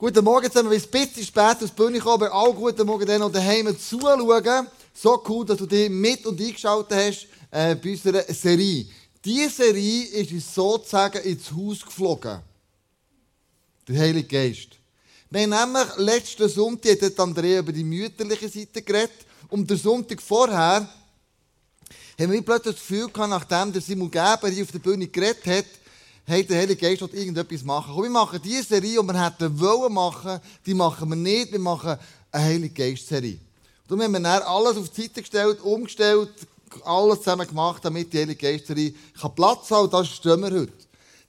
Guten Morgen zusammen, wir sind ein bisschen spät aus Bühne gekommen, aber auch guten Morgen denen, die daheim zuschauen. So cool, dass du dich mit und eingeschaltet hast äh, bei unserer Serie. Diese Serie ist uns sozusagen ins Haus geflogen. Der Heilige Geist. Wir haben nämlich letzten Sonntag hat Andrea über die mütterliche Seite geredet. Und der Sonntag vorher haben wir plötzlich das Gefühl gehabt, nachdem der Simon Geber hier auf der Bühne geredet hat, hey, der Heilige Geist will irgendetwas machen. Komm, wir machen diese Serie, die wir hätten wollen machen, die machen wir nicht. Wir machen eine Heilige Geist-Serie. Darum haben wir alles auf die Seite gestellt, umgestellt, alles zusammen gemacht, damit die Heilige Geist-Serie Platz haben Das stehen wir heute.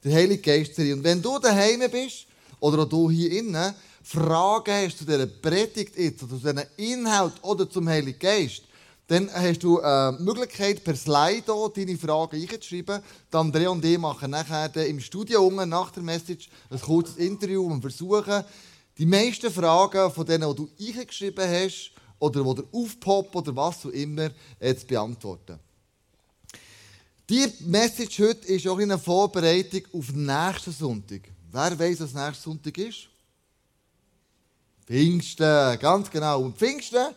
Die Heilige Geist-Serie. Und wenn du daheim bist, oder auch du hier innen, Fragen hast zu dieser Predigt jetzt, oder zu diesem Inhalt oder zum Heiligen Geist, dann hast du äh, die Möglichkeit, per Slide deine Fragen einzuschreiben. Dann Andrea und ich machen nachher im Studio unten nach der Message ein kurzes Interview und versuchen, die meisten Fragen von denen, die du eingeschrieben hast, oder die dir aufpoppen oder was auch immer, äh, zu beantworten. Die Message heute ist auch eine Vorbereitung auf nächsten Sonntag. Wer weiß, was nächsten Sonntag ist? Pfingsten, ganz genau. Und Pfingsten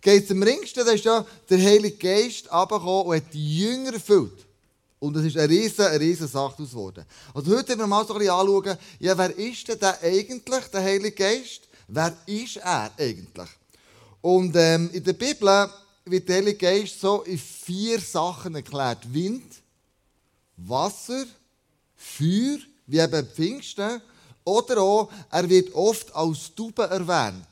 geht es am ringsten, da ist ja der Heilige Geist runtergekommen und hat die Jünger erfüllt. Und es ist eine riesige, eine riesige Sache geworden. Also heute werden wir mal so ein bisschen anschauen, ja, wer ist denn der eigentlich, der Heilige Geist? Wer ist er eigentlich? Und ähm, in der Bibel wird der Heilige Geist so in vier Sachen erklärt. Wind, Wasser, Feuer, wie eben Pfingsten, oder auch, er wird oft als Taube erwähnt.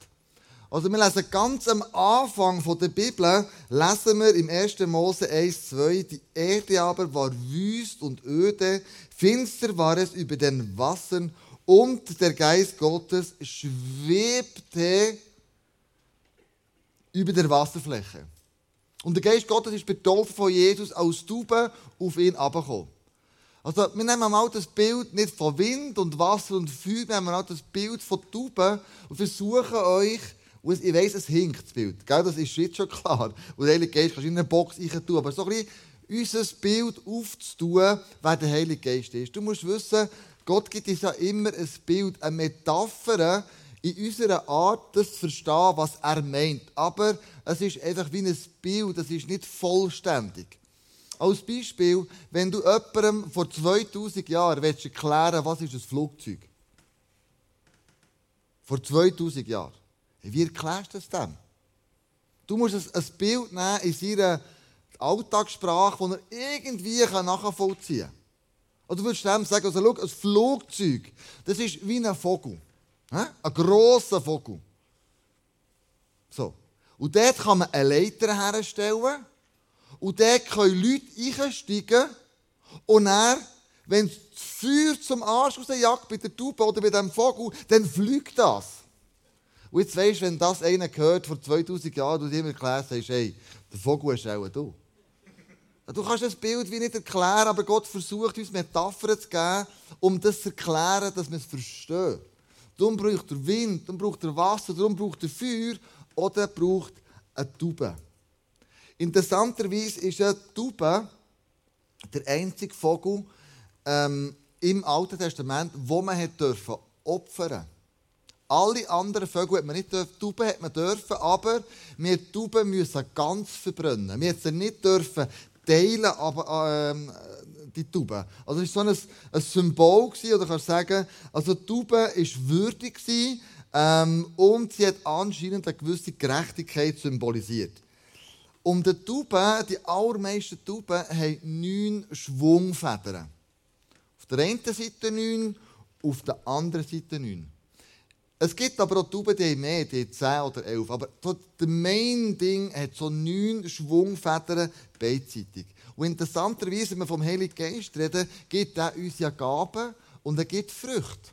Also wir lesen ganz am Anfang der Bibel, lesen wir im 1. Mose 1, 2, die Erde aber war wüst und öde, finster war es über den Wassern und der Geist Gottes schwebte über der Wasserfläche. Und der Geist Gottes ist betroffen von Jesus als Taube auf ihn abgekommen. Also, wir nehmen mal das Bild nicht von Wind und Wasser und Feuer, wir nehmen mal das Bild von Tauben und versuchen euch und ich weiss, es hinkt, das Bild. Gell? Das ist jetzt schon klar. Und der Heilige Geist kannst du in eine Box tun. Aber so ein bisschen unser Bild aufzutun, wer der Heilige Geist ist. Du musst wissen, Gott gibt uns ja immer ein Bild, eine Metapher in unserer Art, das zu verstehen, was er meint. Aber es ist einfach wie ein Bild, das ist nicht vollständig. Als Beispiel, wenn du jemandem vor 2000 Jahren erklären willst, was ist ein Flugzeug? Vor 2000 Jahren. Wie erklärst du das dem? Du musst ein Bild nehmen in seiner Alltagssprache, das er irgendwie nachvollziehen kann. Oder du würdest dem sagen, also schau, ein Flugzeug, das ist wie ein Vogel. Ein grosser Vogel. So. Und dort kann man eine Leiter herstellen. Und dort können Leute einsteigen. Und dann, wenn das Feuer zum Arsch rausjagt bei der Taube oder bei dem Vogel, dann fliegt das. Und jetzt weisst du, wenn das einer gehört vor 2000 Jahren, dir immer erklärt hast, hey, der Vogel ist auch du. Du kannst das Bild wie nicht erklären, aber Gott versucht uns Metaphern zu geben, um das zu erklären, dass man es versteht. Darum braucht er Wind, darum braucht er Wasser, darum braucht er Feuer oder braucht eine Taube. Interessanterweise ist eine Taube der einzige Vogel ähm, im Alten Testament, wo man hat dürfen opfern alle anderen Vögel hat man nicht dürfen, Tauben hat man dürfen, aber wir Tauben müssen ganz verbrennen. Wir sie nicht dürfen teilen, aber ähm, die Tauben. Also es war so ein, ein Symbol gewesen, oder kannst sagen, also die Taube war würdig gewesen, ähm, und sie hat anscheinend eine gewisse Gerechtigkeit symbolisiert. Und die Tauben, die allermeisten Tauben, haben neun Schwungfedern. Auf der einen Seite neun, auf der anderen Seite neun. Es gibt aber auch Tauben, die haben mehr, die haben 10 oder 11. Aber das Main-Ding hat so neun Schwungfedern beidseitig. Und interessanterweise, wenn wir vom Heiligen Geist reden, gibt er uns ja Gaben und er gibt Früchte.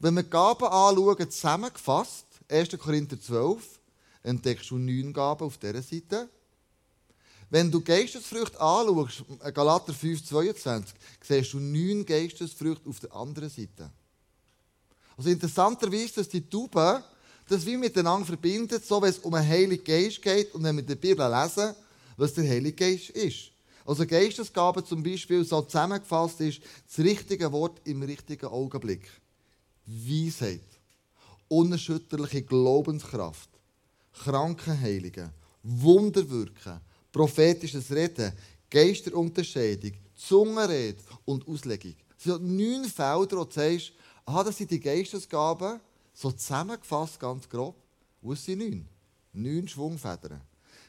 wenn wir Gaben anschauen, zusammengefasst, 1. Korinther 12, entdeckst du neun Gaben auf dieser Seite. Wenn du Geistesfrüchte anschaust, Galater 5, 22, siehst du neun Geistesfrüchte auf der anderen Seite. Also interessanterweise, dass die Taube das wie miteinander verbindet, so wenn es um einen Heiligen Geist geht und wenn wir der Bibel lesen, was der Heilige Geist ist. Also Geistesgabe zum Beispiel so zusammengefasst ist, das richtige Wort im richtigen Augenblick. Weisheit. unerschütterliche Glaubenskraft, Krankenheiligen, Wunderwirken, prophetisches Reden, Geisterunterscheidung, Zungenrede und Auslegung. Es sind neun Felder, wo du sagst, aha, das sind die Geistesgaben, so zusammengefasst ganz grob. Wo sind neun? Neun Schwungfedern.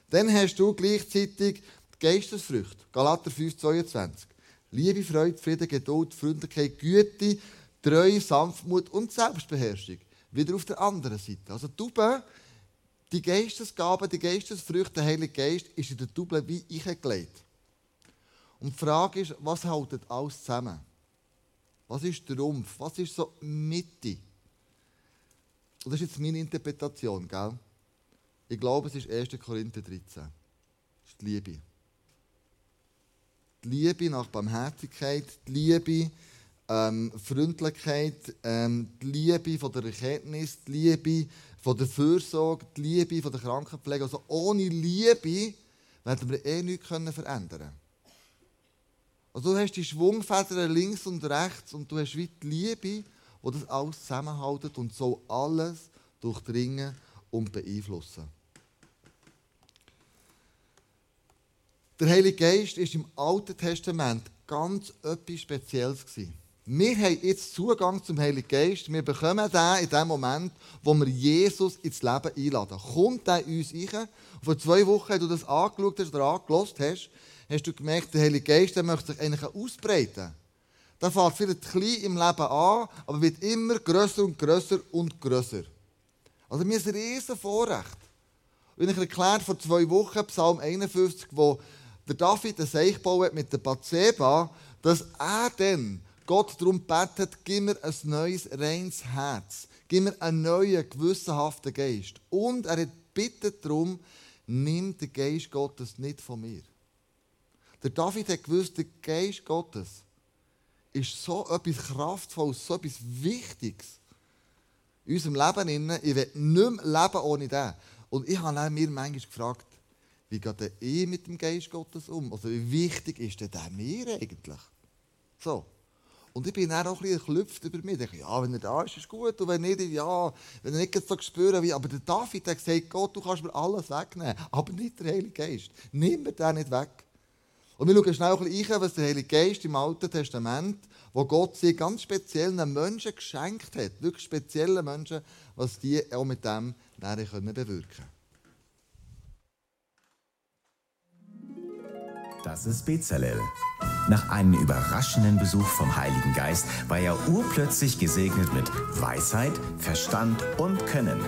Dann hast du gleichzeitig die Geistesfrüchte, Galater 5, 22. Liebe, Freude, Frieden, Geduld, Freundlichkeit, Güte, Treue, Sanftmut und Selbstbeherrschung. Wieder auf der anderen Seite. Also Tube, die Geistesgabe, die Geistesfrüchte, der Heilige Geist, ist in der Tube wie ich gelegt. Und die Frage ist, was hält alles zusammen? Was ist der Rumpf? Was ist so Mitte? Und das ist jetzt meine Interpretation, gell? Ich glaube, es ist 1. Korinther 13. Das ist die Liebe. Die Liebe nach Barmherzigkeit, die Liebe, ähm, Freundlichkeit, ähm, die Liebe von der Erkenntnis, die Liebe von der Fürsorge, die Liebe von der Krankenpflege. Also ohne Liebe werden wir eh nichts verändern können. Also du hast die Schwungfedern links und rechts und du hast wie die Liebe, die das alles zusammenhält und so alles durchdringen und beeinflussen. Der Heilige Geist ist im Alten Testament ganz etwas Spezielles gewesen. Wir haben jetzt Zugang zum Heiligen Geist. Wir bekommen den in dem Moment, wo wir Jesus ins Leben einladen. Kommt er uns rein? Vor zwei Wochen, als du das angeschaut hast oder angelost hast, hast du gemerkt, der Heilige Geist der möchte sich eigentlich ausbreiten. Der fängt vielleicht klein im Leben an, aber wird immer grösser und grösser und grösser. Also mir ist ein riesen Vorrecht. Und ich erklärt vor zwei Wochen, Psalm 51, wo der David ein Seich baut mit der Bathseba, dass er dann Gott darum betet, gib mir ein neues, reines Herz. Gib mir einen neuen, gewissenhaften Geist. Und er bittet darum, nimm den Geist Gottes nicht von mir. Der David hat gewusst, der Geist Gottes ist so etwas Kraftvolles, so etwas Wichtiges in unserem Leben. Ich will nicht mehr leben ohne den. Und ich habe mir manchmal gefragt, wie geht ich mit dem Geist Gottes um? Also wie wichtig ist denn der mir eigentlich? So. Und ich bin dann auch ein bisschen über mich. Ich dachte, ja, wenn er da ist, ist gut. Und wenn nicht, ja, wenn er nicht so spüren wie. Aber der David hat gesagt, Gott, du kannst mir alles wegnehmen. Aber nicht der Heilige Geist. Nimm mir den nicht weg. Und wir schauen schnell ein bisschen was der Heilige Geist im Alten Testament, wo Gott sie ganz speziellen Menschen geschenkt hat, wirklich speziellen Menschen, was die auch mit dem können bewirken können. Das ist Bezalel. Nach einem überraschenden Besuch vom Heiligen Geist war er urplötzlich gesegnet mit Weisheit, Verstand und Können.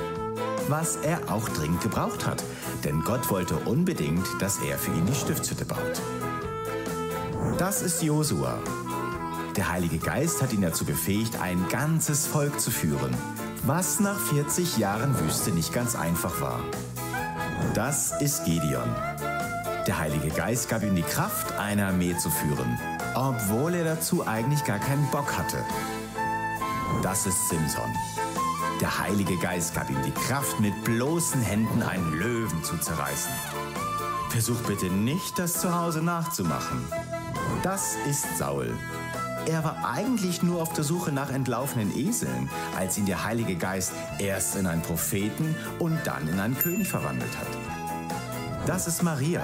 Was er auch dringend gebraucht hat, denn Gott wollte unbedingt, dass er für ihn die Stiftshütte baut. Das ist Josua. Der Heilige Geist hat ihn dazu befähigt, ein ganzes Volk zu führen, was nach 40 Jahren Wüste nicht ganz einfach war. Das ist Gideon. Der Heilige Geist gab ihm die Kraft, eine Armee zu führen, obwohl er dazu eigentlich gar keinen Bock hatte. Das ist Simson. Der Heilige Geist gab ihm die Kraft, mit bloßen Händen einen Löwen zu zerreißen. Versuch bitte nicht, das zu Hause nachzumachen. Das ist Saul. Er war eigentlich nur auf der Suche nach entlaufenen Eseln, als ihn der Heilige Geist erst in einen Propheten und dann in einen König verwandelt hat. Das ist Maria.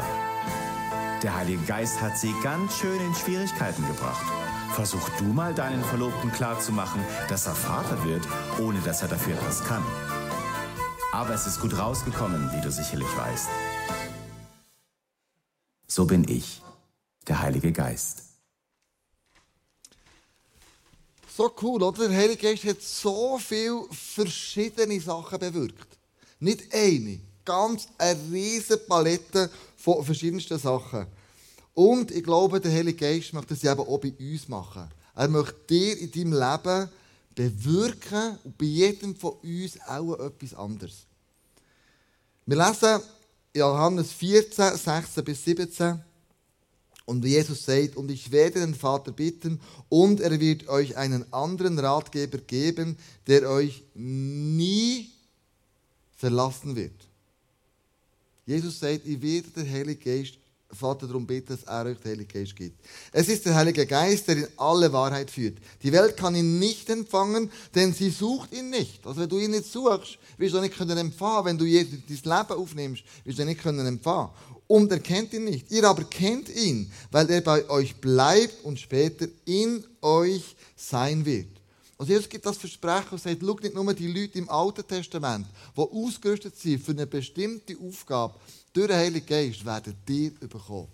Der Heilige Geist hat sie ganz schön in Schwierigkeiten gebracht. Versuch du mal deinen Verlobten klarzumachen, dass er Vater wird, ohne dass er dafür etwas kann. Aber es ist gut rausgekommen, wie du sicherlich weißt. So bin ich der Heilige Geist. So cool, oder? Der Heilige Geist hat so viele verschiedene Sachen bewirkt. Nicht eine, ganz eine riesige Palette von verschiedensten Sachen. Und ich glaube, der Heilige Geist möchte das eben auch bei uns machen. Er möchte dir in deinem Leben bewirken und bei jedem von uns auch etwas anderes. Wir lesen Johannes 14, 16 bis 17. Und Jesus sagt, und ich werde den Vater bitten, und er wird euch einen anderen Ratgeber geben, der euch nie verlassen wird. Jesus sagt, ich werde den Heiligen Geist Vater darum bitten, dass er euch den Heiligen Geist gibt. Es ist der Heilige Geist, der in alle Wahrheit führt. Die Welt kann ihn nicht empfangen, denn sie sucht ihn nicht. Also wenn du ihn nicht suchst, wirst du ihn nicht können empfangen. Wenn du dein Leben aufnimmst, wirst du ihn nicht können empfangen. Und er kennt ihn nicht. Ihr aber kennt ihn, weil er bei euch bleibt und später in euch sein wird. Also Jesus gibt das Versprechen und sagt, schau nicht nur die Leute im Alten Testament, die ausgerüstet sind für eine bestimmte Aufgabe, durch den Heiligen Geist werden dir bekommen.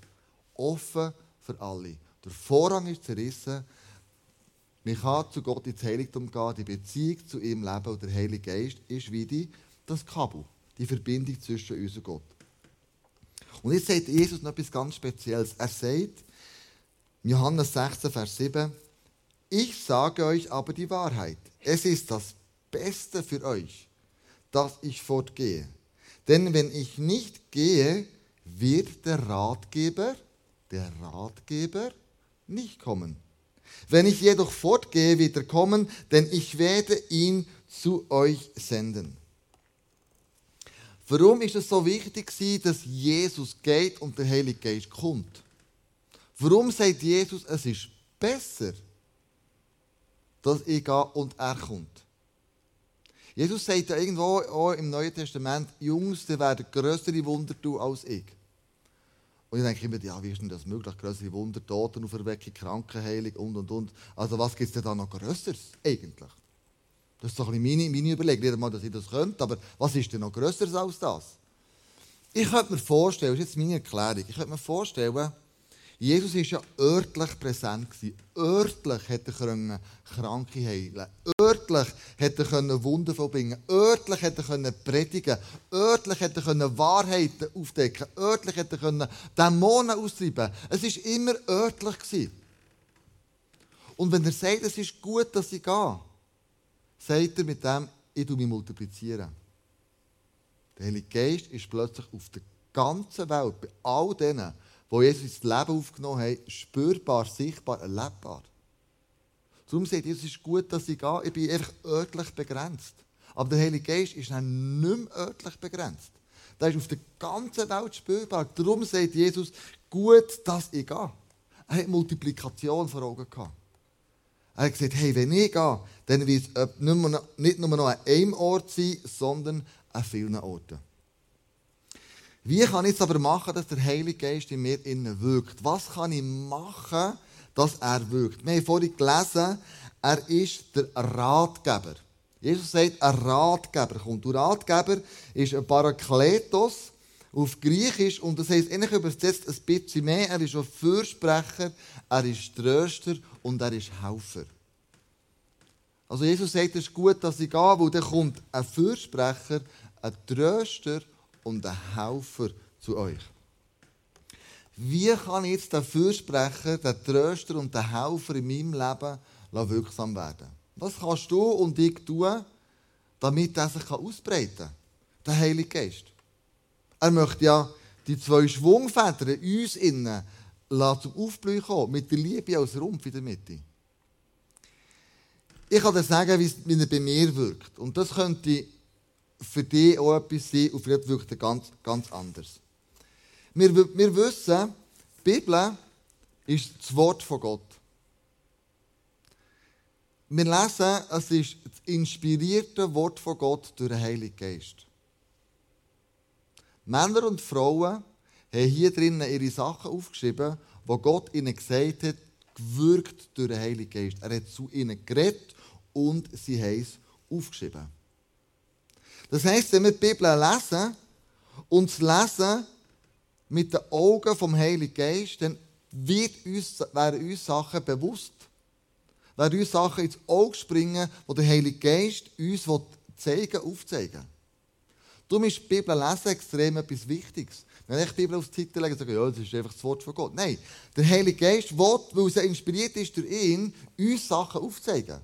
Offen für alle. Der Vorhang ist zerrissen. Man kann zu Gott ins Heiligtum gehen, die Beziehung zu ihm leben und der Heilige Geist ist wie die, das Kabel, die Verbindung zwischen uns und Gott. Und jetzt sagt Jesus noch etwas ganz Spezielles. Er sagt, Johannes 16, Vers 7, ich sage euch aber die Wahrheit. Es ist das Beste für euch, dass ich fortgehe. Denn wenn ich nicht gehe, wird der Ratgeber, der Ratgeber nicht kommen. Wenn ich jedoch fortgehe, wird er kommen, denn ich werde ihn zu euch senden. Warum ist es so wichtig, dass Jesus geht und der Heilige Geist kommt? Warum sagt Jesus, es ist besser, dass ich gehe und er kommt? Jesus sagt ja irgendwo auch im Neuen Testament, Jungs, die werden größere Wunder tun als ich. Und ich denke immer, ja, wie ist denn das möglich? Größere Wunder, Totenauferweckung, Krankenheilung und und und. Also, was gibt es denn da noch Größeres eigentlich? Das ist doch ein bisschen meine, meine Überlegung. Nicht einmal, dass ich das könnte, aber was ist denn noch Größeres als das? Ich könnte mir vorstellen, das ist jetzt meine Erklärung, ich könnte mir vorstellen, Jesus war ja örtlich präsent. Örtlich hätte er Kranke heilen Örtlich hätte er Wunder vollbringen Örtlich hätte er predigen Örtlich hätte er Wahrheiten aufdecken Örtlich hätte er Dämonen austreiben Es war immer örtlich. Und wenn er sagt, es ist gut, dass ich gehe, sagt er mit dem, ich mich multiplizieren. Der Heilige Geist ist plötzlich auf der ganzen Welt, bei all denen, wo Jesus ins Leben aufgenommen hat, spürbar, sichtbar, erlebbar. Darum sagt Jesus, es ist gut, dass ich gehe. Ich bin einfach örtlich begrenzt. Aber der Heilige Geist ist dann nicht mehr örtlich begrenzt. Der ist auf der ganzen Welt spürbar. Darum sagt Jesus, gut, dass ich gehe. Er hat Multiplikation vor Augen gehabt. Er hat gesagt, hey, wenn ich gehe, dann wird es nicht nur noch an Ort sein, sondern an vielen Orten. Wie kann ich es aber machen, dass der Heilige Geist in mir innen wirkt? Was kann ich machen, dass er wirkt? Wir haben vorhin gelesen, er ist der Ratgeber. Jesus sagt, ein Ratgeber kommt. Der Ratgeber ist ein Parakletos auf Griechisch und das heisst eigentlich übersetzt ein bisschen mehr. Er ist ein Fürsprecher, er ist Tröster und er ist Helfer. Also Jesus sagt, es ist gut, dass ich gehe, weil dann kommt ein Fürsprecher, ein Tröster und ein Helfer zu euch. Wie kann jetzt der Fürsprecher, der Tröster und der Helfer in meinem Leben wirksam werden? Was kannst du und ich tun, damit er sich ausbreiten kann? Der Heilige Geist. Er möchte ja die zwei Schwungfedern uns innen zum Aufblühen kommen, mit der Liebe als Rumpf in der Mitte. Ich kann dir sagen, wie er bei mir wirkt. Und das könnte für dich auch etwas sein und vielleicht wirkt er ganz, ganz anders. Wir, wir wissen, die Bibel ist das Wort von Gott. Wir lesen, es ist das inspirierte Wort von Gott durch den Heiligen Geist. Männer und Frauen haben hier drinnen ihre Sachen aufgeschrieben, wo Gott ihnen gesagt hat, gewirkt durch den Heiligen Geist. Er hat zu ihnen geredet und sie haben es aufgeschrieben. Das heisst, wenn wir die Bibel lesen und es lesen mit den Augen vom Heiligen Geist, dann wird uns, werden uns Sachen bewusst. Werden uns Sachen ins Auge springen, die der Heilige Geist uns zeigen aufzeigen Darum ist die Bibel lesen extrem etwas Wichtiges. Wenn ich die Bibel aufs Titel lege, sage ich, ja, das ist einfach das Wort von Gott. Nein, der Heilige Geist will, weil er inspiriert ist durch ihn, uns Sachen aufzeigen.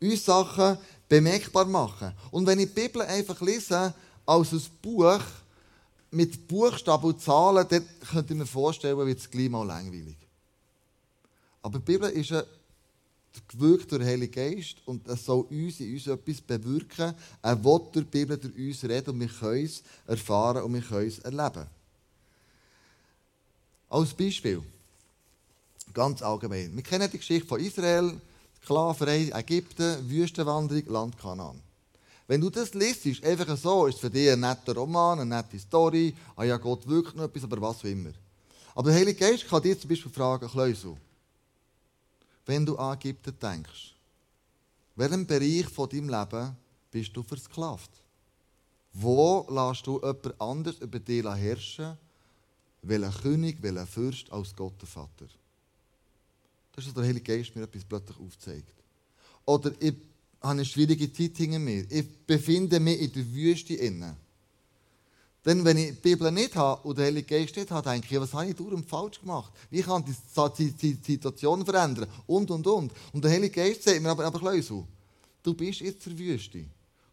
Uns Sachen bemerkbar machen. Und wenn ich die Bibel einfach lese als ein Buch mit Buchstaben und Zahlen, dann könnte ich mir vorstellen, wird es gleich mal langweilig. Aber die Bibel ist ein gewirkt durch den Heiligen Geist und es soll uns in uns etwas bewirken. Er will durch die Bibel durch uns reden und wir können es erfahren und wir können es erleben. Als Beispiel, ganz allgemein. Wir kennen die Geschichte von Israel, Sklaverei, Ägypten, Wüstenwanderung, Land Kanaan. Wenn du das liest, einfach so, ist es für dich ein netter Roman, eine nette Story, ah ja, Gott wirkt noch etwas, aber was auch immer. Aber der Heilige Geist kann dir zum Beispiel fragen, Kleusel, wenn du an Ägypten denkst, welchem Bereich von deinem Leben bist du versklavt? Wo lässt du jemand anders über dich herrschen? Welcher König, welcher Fürst als Gott der Vater? Das ist, was der Heilige Geist mir etwas plötzlich aufzeigt. Oder ich habe eine schwierige Zeit hinter mir. Ich befinde mich in der Wüste innen. Denn wenn ich die Bibel nicht habe und den Heiligen Geist nicht habe, denke ich, was habe ich durch falsch gemacht? Wie kann ich die Situation verändern? Und, und, und. Und der Heilige Geist sagt mir aber, aber Kleusel, du bist jetzt der Wüste.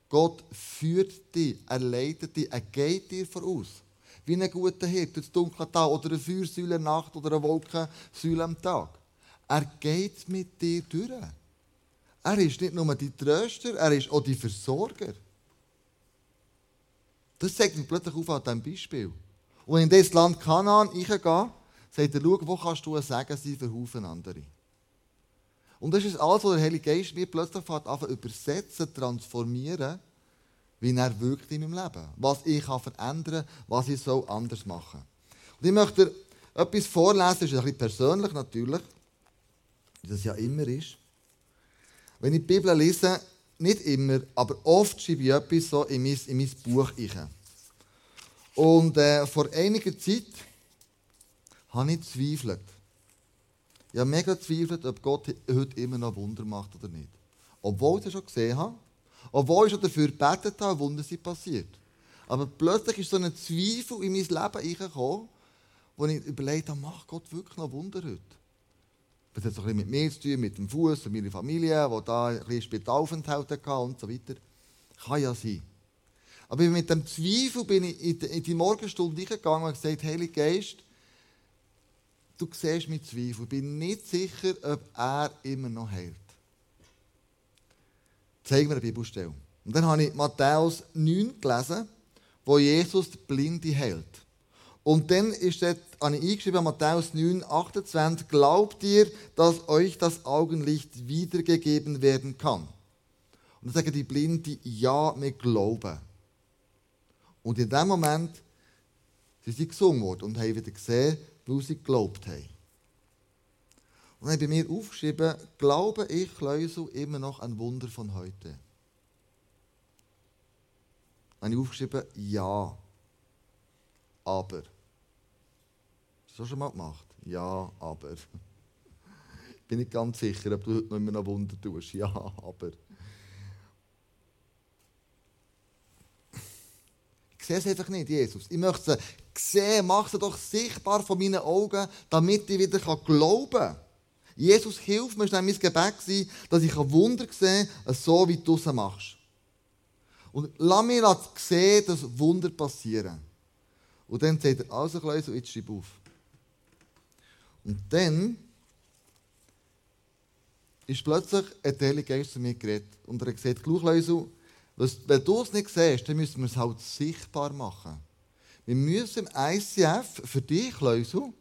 Gott führt dich, er leitet dich, er geht dir voraus. Wie ein guter Hirt durch das dunkle Tag oder eine Feuersäule Nacht oder eine Wolkensäule am Tag. Er geht mit dir durch. Er ist nicht nur die Tröster, er ist auch die Versorger. Das zeigt mir plötzlich auf an diesem Beispiel. Und wenn ich in das Land Kanaan reingehe, sagt er, schau, wo kannst du ein Segen sein für Haufen andere. Und das ist alles, was der Heilige Geist mir plötzlich anfängt übersetzen, transformieren, wie er wirkt in meinem Leben. Was ich kann verändern kann, was ich so anders machen Und ich möchte etwas vorlesen, das ist ein bisschen persönlich natürlich, wie das ja immer ist. Wenn ich die Bibel lese, nicht immer, aber oft schreibe ich etwas so in mein, in mein Buch rein. Und äh, vor einiger Zeit habe ich gezweifelt. Ich habe mega gezweifelt, ob Gott heute immer noch Wunder macht oder nicht. Obwohl ich es schon gesehen habe, obwohl ich schon dafür gebetet habe, Wunder sind passiert. Aber plötzlich ist so ein Zweifel in mein Leben reingekommen, wo ich überlegt habe, macht Gott wirklich noch Wunder heute? Das hat so ein bisschen mit mir zu tun, mit dem Fuß und meiner Familie, die da ein bisschen Spitalaufenthalt hatte und so weiter. Kann ja sein. Aber mit dem Zweifel bin ich in die Morgenstunde gegangen und gesagt, Heilige Geist, du siehst mit Zweifel. Ich bin nicht sicher, ob er immer noch heilt. Zeig mir eine Bibelstelle. Und dann habe ich Matthäus 9 gelesen, wo Jesus die Blinde heilt. Und dann ist dort, habe ich eingeschrieben, Matthäus 9, 28, glaubt ihr, dass euch das Augenlicht wiedergegeben werden kann? Und dann sagen die Blinden, ja, wir glauben. Und in dem Moment sind sie gesungen worden und haben wieder gesehen, weil sie geglaubt haben. Und dann habe ich bei mir aufgeschrieben, glaube ich, Kleusel, immer noch ein Wunder von heute? Dann habe ich aufgeschrieben, ja, aber. Hast du schon mal gemacht? Ja, aber. Ich bin nicht ganz sicher, ob du heute noch immer noch Wunder tust. Ja, aber. Ich sehe es einfach nicht, Jesus. Ich möchte es sehen, mach es doch sichtbar von meinen Augen, damit ich wieder glauben kann. Jesus, hilf mir, das war mein Gebet, dass ich Wunder sehe, so wie du es machst. Und lass mir sehen, dass Wunder passieren. Und dann sagt er, also Kleusel, jetzt schreib auf. Und dann ist plötzlich ein Heilige Geist zu mir geredet. Und er hat gesagt, Klauchleusel, wenn du es nicht siehst, dann müssen wir es halt sichtbar machen. Wir müssen im ICF für dich, Leusel,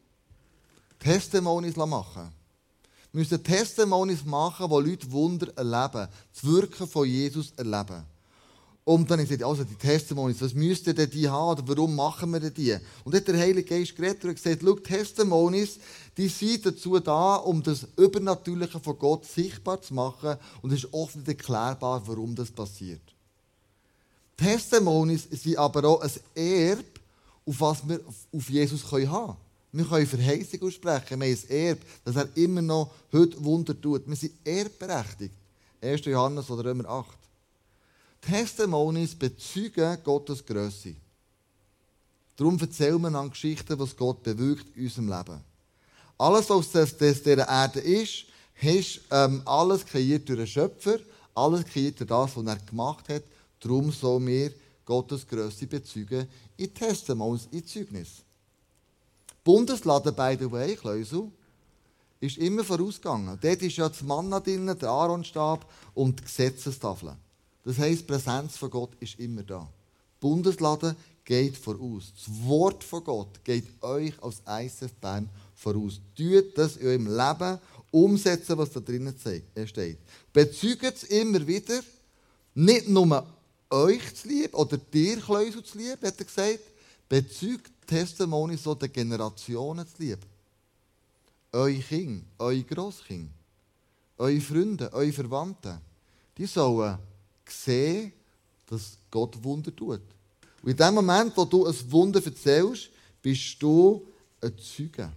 Testimonies machen. Wir müssen Testimonies machen, wo Leute Wunder erleben, das Wirken von Jesus erleben. Und dann gesagt, also die Testimonies, was müssten denn die haben oder warum machen wir denn die? Und dann hat der Heilige Geist geredet und gesagt, schau, Testimonies, die sind dazu da, um das Übernatürliche von Gott sichtbar zu machen und es ist oft nicht erklärbar, warum das passiert. Testimonies sind aber auch ein Erb, auf was wir auf Jesus haben können. Wir können Verheißung aussprechen, wir haben ein Erb, dass er immer noch heute Wunder tut. Wir sind erbberechtigt. 1. Johannes oder Römer 8. Testimonies bezeugen Gottes Größe. Darum erzählen wir an Geschichten, was Gott bewirkt in unserem Leben. Alles, was auf dieser Erde ist, ist ähm, alles kreiert durch den Schöpfer, alles kreiert durch das, was er gemacht hat. Darum soll wir Gottes Größe bezeugen in Testimonies, in Zeugnis. Bundesladen, by the way, Kleusel, ist immer vorausgegangen. Dort ist ja das Manna drin, der Aaronstab und die Gesetzestafel. Das heisst, die Präsenz von Gott ist immer da. Bundeslade geht voraus. Das Wort von Gott geht euch als ISF Bern voraus. Tut das in eurem Leben umsetzen, was da drinnen äh, steht. Bezeugt es immer wieder, nicht nur euch zu lieb oder dir, zu lieb, hat er gesagt, bezeugt Testimony so den Generationen zu lieb. Eure Kinder, eure Grosskinder, eure Freunde, eure Verwandten, die sollen sehen, dass Gott Wunder tut. Und in dem Moment, wo du ein Wunder erzählst, bist du ein Zeuge.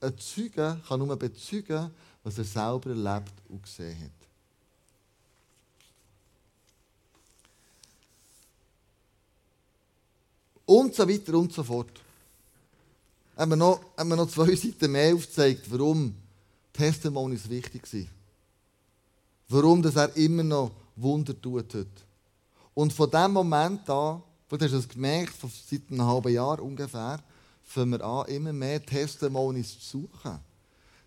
Ein Zeuge kann nur bezeugen, was er selber erlebt und gesehen hat. Und so weiter und so fort. Haben wir noch, haben wir noch zwei Seiten mehr aufgezeigt, warum Testimonies wichtig sind. Warum das er immer noch Wunder tut heute. Und von dem Moment an, vielleicht hast du es gemerkt, seit einem halben Jahr ungefähr, fangen wir an, immer mehr Testimonies zu suchen.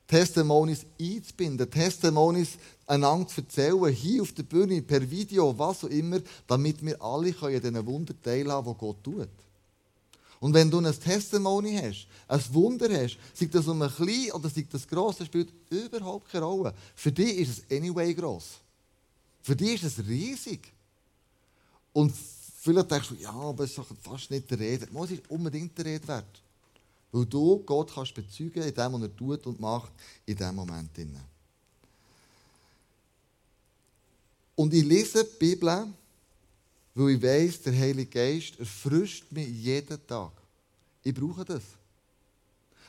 Testimonies einzubinden, Testimonies einander zu erzählen, hier auf der Bühne, per Video, was auch immer, damit wir alle an diesen Wunder teilhaben, die Gott tut. Und wenn du ein Testimony hast, ein Wunder hast, sei das um ein klein oder sei das gross, das spielt überhaupt keine Rolle. Für dich ist es anyway gross. Für dich ist es riesig. Und vielleicht denkst du, ja, aber es ist fast nicht der Rede. Es ist unbedingt der Rede wert. Weil du Gott kannst bezeugen in dem, was er tut und macht, in diesem Moment. Und ich lese die Bibel weil ich weiß, der Heilige Geist erfrischt mich jeden Tag. Ich brauche das.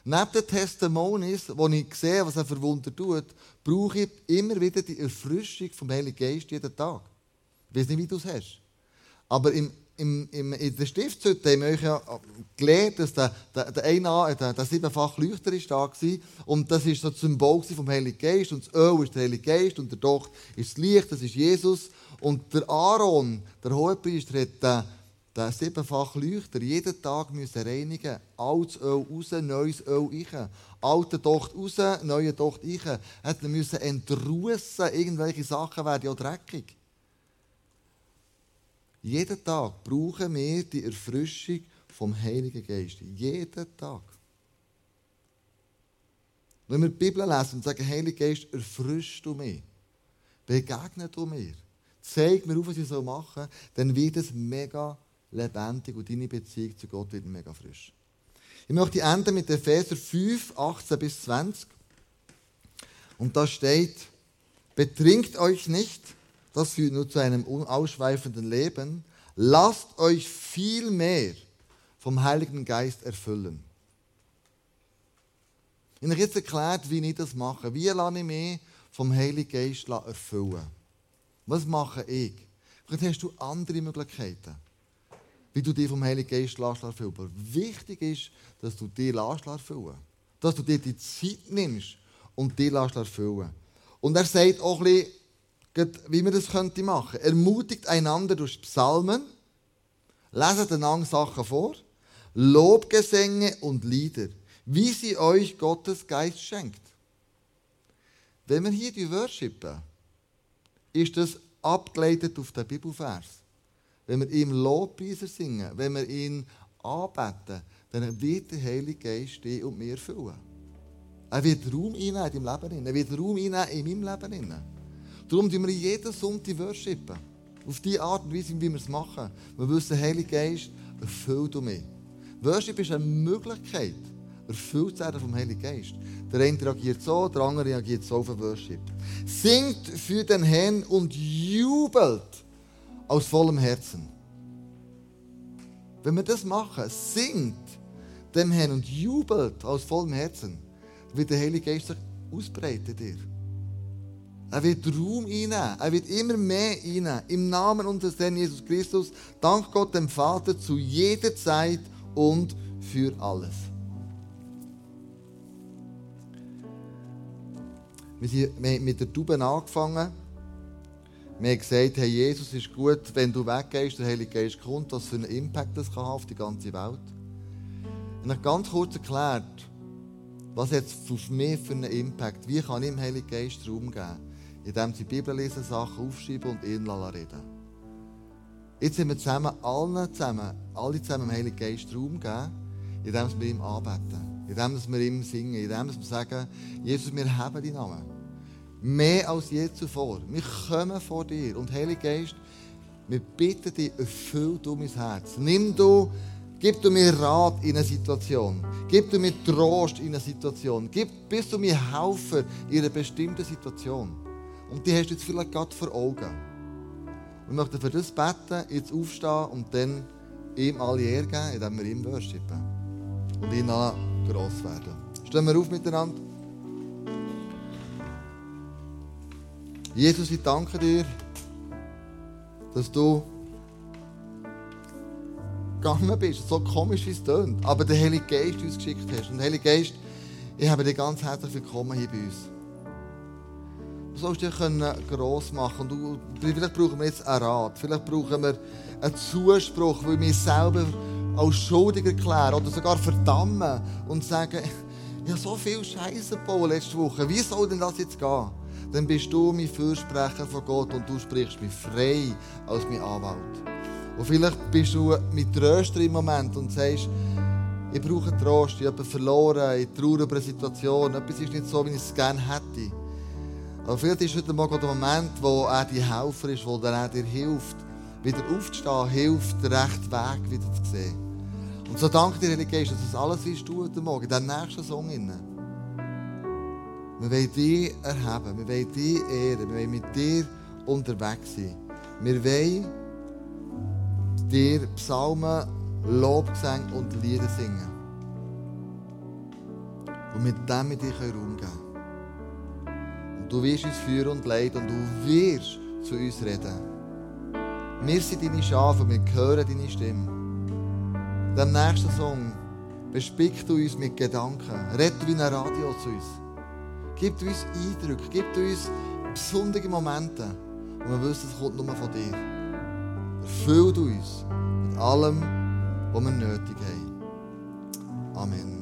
Neben den Testimonies, wo ich sehe, was er für Wunder tut, brauche ich immer wieder die Erfrischung vom Heiligen Geist jeden Tag. Ich weiß nicht, wie du es hast. Aber im im, im, in der Stiftshütte haben wir ja gelernt, dass der, der, der, eine, der, der siebenfach Leuchter ist da war. Und das war so das Symbol vom Heiligen Geist. Und das Öl ist der Heilige Geist. Und der Docht ist das Licht, das ist Jesus. Und der Aaron, der Hohepriester, hat den, den siebenfach Leuchter jeden Tag müssen reinigen Altes Öl raus, neues Öl rein. Alte Docht raus, neue Docht rein. Er musste entrussen, irgendwelche Sachen werden ja dreckig. Jeden Tag brauchen wir die Erfrischung vom Heiligen Geist. Jeden Tag. Wenn wir die Bibel lesen und sagen, Heiliger Geist, erfrischst du mich, begegne du mir, zeig mir auf, was ich machen soll, dann wird es mega lebendig und deine Beziehung zu Gott wird mega frisch. Ich möchte enden mit Epheser 5, 18 bis 20. Und da steht, betrinkt euch nicht, das führt nur zu einem unausschweifenden Leben. Lasst euch viel mehr vom Heiligen Geist erfüllen. Ich habe jetzt erklärt, wie ich das mache. Wie lasse ich mich vom Heiligen Geist erfüllen? Was mache ich? Vielleicht hast du andere Möglichkeiten, wie du dich vom Heiligen Geist erfüllen Aber wichtig ist, dass du dich erfüllen Dass du dir die Zeit nimmst und dich erfüllen Und er sagt auch ein bisschen, wie man das könnte machen. Ermutigt einander durch Psalmen, leset einander Sachen vor, Lobgesänge und Lieder, wie sie euch Gottes Geist schenkt. Wenn wir hier die worshipen, ist das abgeleitet auf den Bibelvers. Wenn wir ihm Lobpreiser singen, wenn wir ihn anbeten, dann wird der Heilige Geist dich und mir füllen. Er wird Raum einnehmen in deinem Leben. Er wird Raum einnehmen in meinem Leben. Darum tun wir jeden Sonntag worshipen. Auf die Art und Weise, wie wir es machen. Wir wissen, Heilige Geist, erfüllt du mich. Worship ist eine Möglichkeit, erfüllt zu werden vom Heiligen Geist. Der eine reagiert so, der andere reagiert so auf den Worship. Singt für den Herrn und jubelt aus vollem Herzen. Wenn wir das machen, singt dem Herrn und jubelt aus vollem Herzen, wird der Heilige Geist sich ausbreiten dir. Er wird Raum einnehmen. Er wird immer mehr einnehmen. Im Namen unseres Herrn Jesus Christus, dank Gott dem Vater zu jeder Zeit und für alles. Wir haben mit der Tube angefangen. Wir haben gesagt, hey, Jesus ist gut, wenn du weggehst, der Heilige Geist kommt, was für einen Impact das kann auf die ganze Welt. Ich habe ganz kurz erklärt, was jetzt auf mich für einen Impact, wie kann ich dem Heiligen Geist Raum geben indem sie Bibel lesen, Sachen aufschreiben und ihn reden Jetzt sind wir zusammen, allen zusammen, alle zusammen dem Heiligen Geist Raum geben, indem wir ihm anbeten, indem wir ihm singen, indem wir sagen, Jesus, wir haben deinen Namen. Mehr als je zuvor. Wir kommen vor dir. Und Heiliger Geist, wir bitten dich, erfüll du mein Herz. Nimm du, gib du mir Rat in einer Situation. Gib du mir Trost in einer Situation. Gib, bist du mir Helfer in einer bestimmten Situation. Und die hast du jetzt vielleicht gerade vor Augen. Wir möchten für das beten, jetzt aufstehen und dann ihm alle Ehre geben, indem wir ihm worshipen. Und ihn auch gross werden. Stehen wir auf miteinander. Jesus, ich danke dir, dass du gegangen bist. So komisch, wie es tönt. Aber der Heilige Geist uns geschickt hast. Und Heilige Geist, ich habe dich ganz herzlich willkommen hier bei uns. Du sollst dich gross machen können. Vielleicht brauchen wir jetzt einen Rat. Vielleicht brauchen wir einen Zuspruch, weil wir uns selber als schuldig erklären oder sogar verdammen und sagen, ich habe so viel Scheiße gebaut letzte Woche. Wie soll denn das jetzt gehen? Dann bist du mein Fürsprecher von Gott und du sprichst mich frei als mein Anwalt. Und vielleicht bist du mein Tröster im Moment und sagst, ich brauche Trost, ich habe verloren, ich traue über eine Situation, etwas ist nicht so, wie ich es gerne hätte. Aber vielleicht ist heute Morgen der Moment, wo er die Helfer ist, wo er dir hilft, wieder aufzustehen, hilft, den rechten Weg wieder zu sehen. Und so danke dir, Heilige Geist, dass das alles ist du heute Morgen, in diesem nächsten Song. Wir wollen dich erheben, wir wollen dich ehren, wir wollen mit dir unterwegs sein. Wir wollen dir Psalmen, Lobgesang und Lieder singen. Und mit dem mit dir umgehen können. Du wirst uns führen und leiten und du wirst zu uns reden. Wir sind deine Schafe und wir hören deine Stimme. In dem nächsten Song bespick du uns mit Gedanken. Red wie ein Radio zu uns. Gib uns Eindrücke, gib uns besondere Momente. Und wir wissen, es kommt nur von dir. Erfüll uns mit allem, was wir nötig haben. Amen.